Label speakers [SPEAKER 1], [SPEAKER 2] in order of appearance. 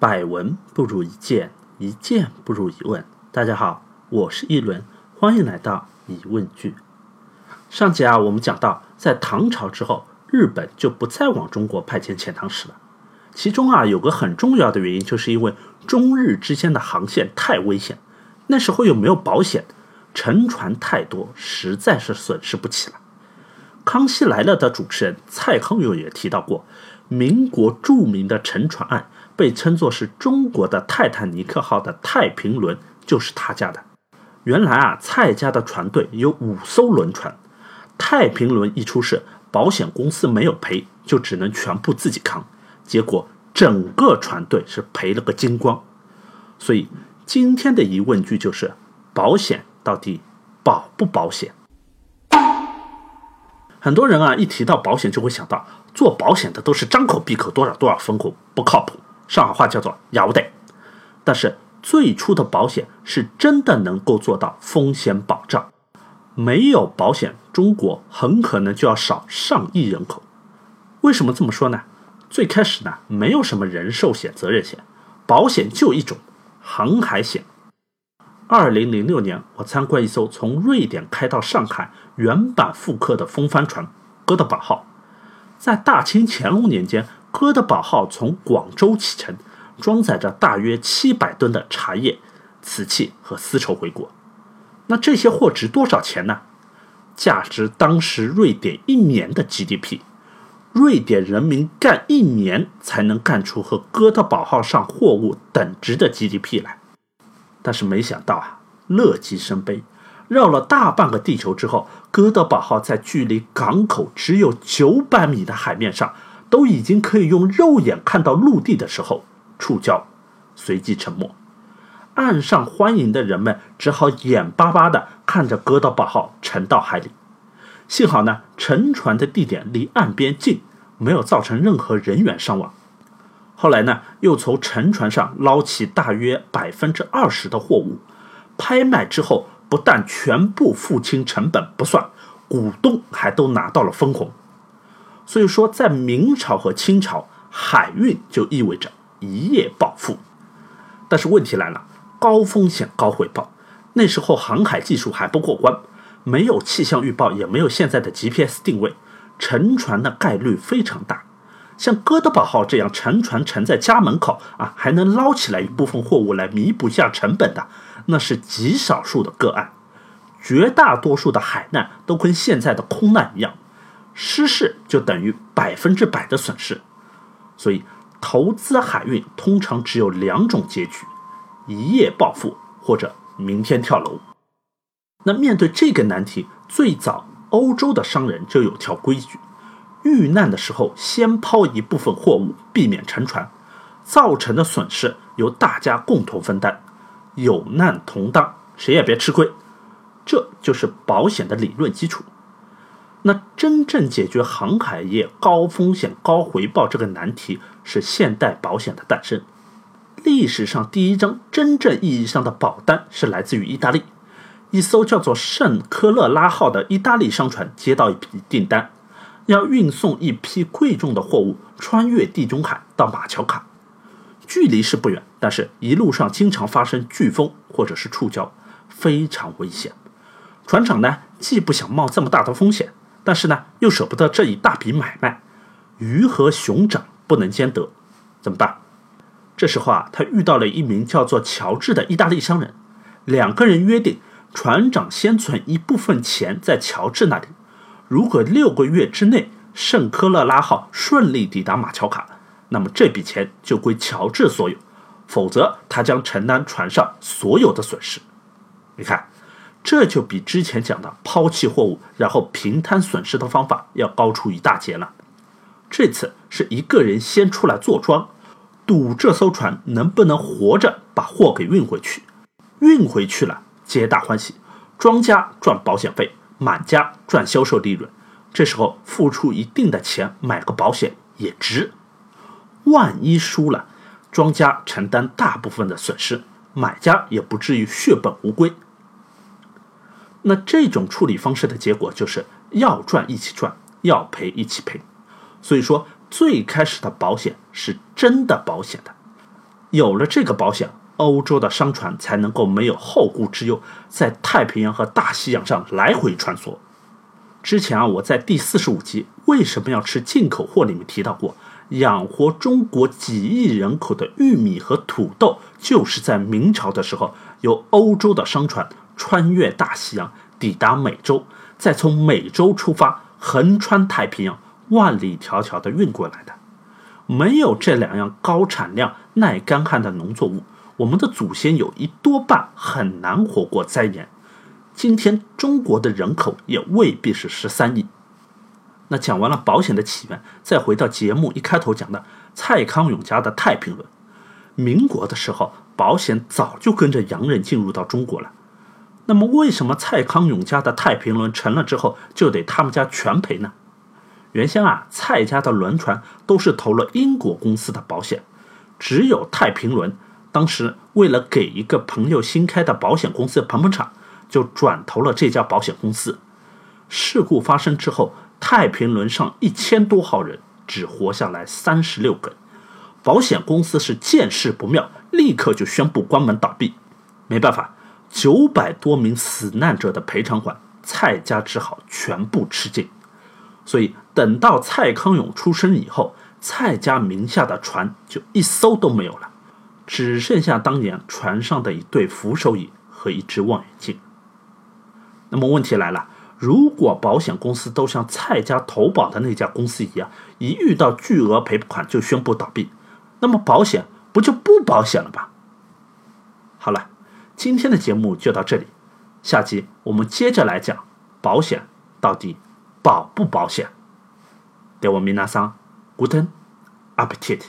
[SPEAKER 1] 百闻不如一见，一见不如一问。大家好，我是一轮，欢迎来到疑问句。上集啊，我们讲到，在唐朝之后，日本就不再往中国派遣遣唐使了。其中啊，有个很重要的原因，就是因为中日之间的航线太危险，那时候又没有保险，沉船太多，实在是损失不起了。康熙来了的主持人蔡康永也提到过，民国著名的沉船案，被称作是中国的泰坦尼克号的太平轮，就是他家的。原来啊，蔡家的船队有五艘轮船，太平轮一出事，保险公司没有赔，就只能全部自己扛。结果整个船队是赔了个精光，所以今天的疑问句就是：保险到底保不保险？很多人啊，一提到保险就会想到做保险的都是张口闭口多少多少风控，不靠谱。上海话叫做“摇得”。但是最初的保险是真的能够做到风险保障，没有保险，中国很可能就要少上亿人口。为什么这么说呢？最开始呢，没有什么人寿险、责任险，保险就一种航海险。二零零六年，我参观一艘从瑞典开到上海原版复刻的风帆船“哥德堡号”。在大清乾隆年间，“哥德堡号”从广州启程，装载着大约七百吨的茶叶、瓷器和丝绸回国。那这些货值多少钱呢？价值当时瑞典一年的 GDP。瑞典人民干一年才能干出和哥德堡号上货物等值的 GDP 来，但是没想到啊，乐极生悲，绕了大半个地球之后，哥德堡号在距离港口只有九百米的海面上，都已经可以用肉眼看到陆地的时候，触礁，随即沉没。岸上欢迎的人们只好眼巴巴地看着哥德堡号沉到海里。幸好呢，沉船的地点离岸边近，没有造成任何人员伤亡。后来呢，又从沉船上捞起大约百分之二十的货物，拍卖之后，不但全部付清成本不算，股东还都拿到了分红。所以说，在明朝和清朝，海运就意味着一夜暴富。但是问题来了，高风险高回报，那时候航海技术还不过关。没有气象预报，也没有现在的 GPS 定位，沉船的概率非常大。像哥德堡号这样沉船沉在家门口啊，还能捞起来一部分货物来弥补一下成本的，那是极少数的个案。绝大多数的海难都跟现在的空难一样，失事就等于百分之百的损失。所以，投资海运通常只有两种结局：一夜暴富或者明天跳楼。那面对这个难题，最早欧洲的商人就有条规矩：遇难的时候先抛一部分货物，避免沉船，造成的损失由大家共同分担，有难同当，谁也别吃亏。这就是保险的理论基础。那真正解决航海业高风险高回报这个难题，是现代保险的诞生。历史上第一张真正意义上的保单是来自于意大利。一艘叫做“圣科勒拉号”的意大利商船接到一批订单，要运送一批贵重的货物穿越地中海到马乔卡。距离是不远，但是一路上经常发生飓风或者是触礁，非常危险。船长呢，既不想冒这么大的风险，但是呢，又舍不得这一大笔买卖，鱼和熊掌不能兼得，怎么办？这时候啊，他遇到了一名叫做乔治的意大利商人，两个人约定。船长先存一部分钱在乔治那里，如果六个月之内圣科勒拉号顺利抵达马乔卡，那么这笔钱就归乔治所有；否则，他将承担船上所有的损失。你看，这就比之前讲的抛弃货物然后平摊损失的方法要高出一大截了。这次是一个人先出来坐庄，赌这艘船能不能活着把货给运回去，运回去了。皆大欢喜，庄家赚保险费，买家赚销售利润。这时候付出一定的钱买个保险也值。万一输了，庄家承担大部分的损失，买家也不至于血本无归。那这种处理方式的结果就是要赚一起赚，要赔一起赔。所以说，最开始的保险是真的保险的。有了这个保险，欧洲的商船才能够没有后顾之忧，在太平洋和大西洋上来回穿梭。之前啊，我在第四十五集为什么要吃进口货里面提到过，养活中国几亿人口的玉米和土豆，就是在明朝的时候，由欧洲的商船穿越大西洋，抵达美洲，再从美洲出发，横穿太平洋，万里迢迢的运过来的。没有这两样高产量、耐干旱的农作物，我们的祖先有一多半很难活过灾年。今天中国的人口也未必是十三亿。那讲完了保险的起源，再回到节目一开头讲的蔡康永家的太平轮。民国的时候，保险早就跟着洋人进入到中国了。那么，为什么蔡康永家的太平轮沉了之后就得他们家全赔呢？原先啊，蔡家的轮船都是投了英国公司的保险，只有太平轮，当时为了给一个朋友新开的保险公司捧捧场，就转投了这家保险公司。事故发生之后，太平轮上一千多号人只活下来三十六个，保险公司是见势不妙，立刻就宣布关门倒闭。没办法，九百多名死难者的赔偿款，蔡家只好全部吃尽。所以，等到蔡康永出生以后，蔡家名下的船就一艘都没有了，只剩下当年船上的一对扶手椅和一只望远镜。那么问题来了，如果保险公司都像蔡家投保的那家公司一样，一遇到巨额赔款就宣布倒闭，那么保险不就不保险了吧？好了，今天的节目就到这里，下期我们接着来讲保险到底。保不保险？德文米娜桑，Guten Appetit。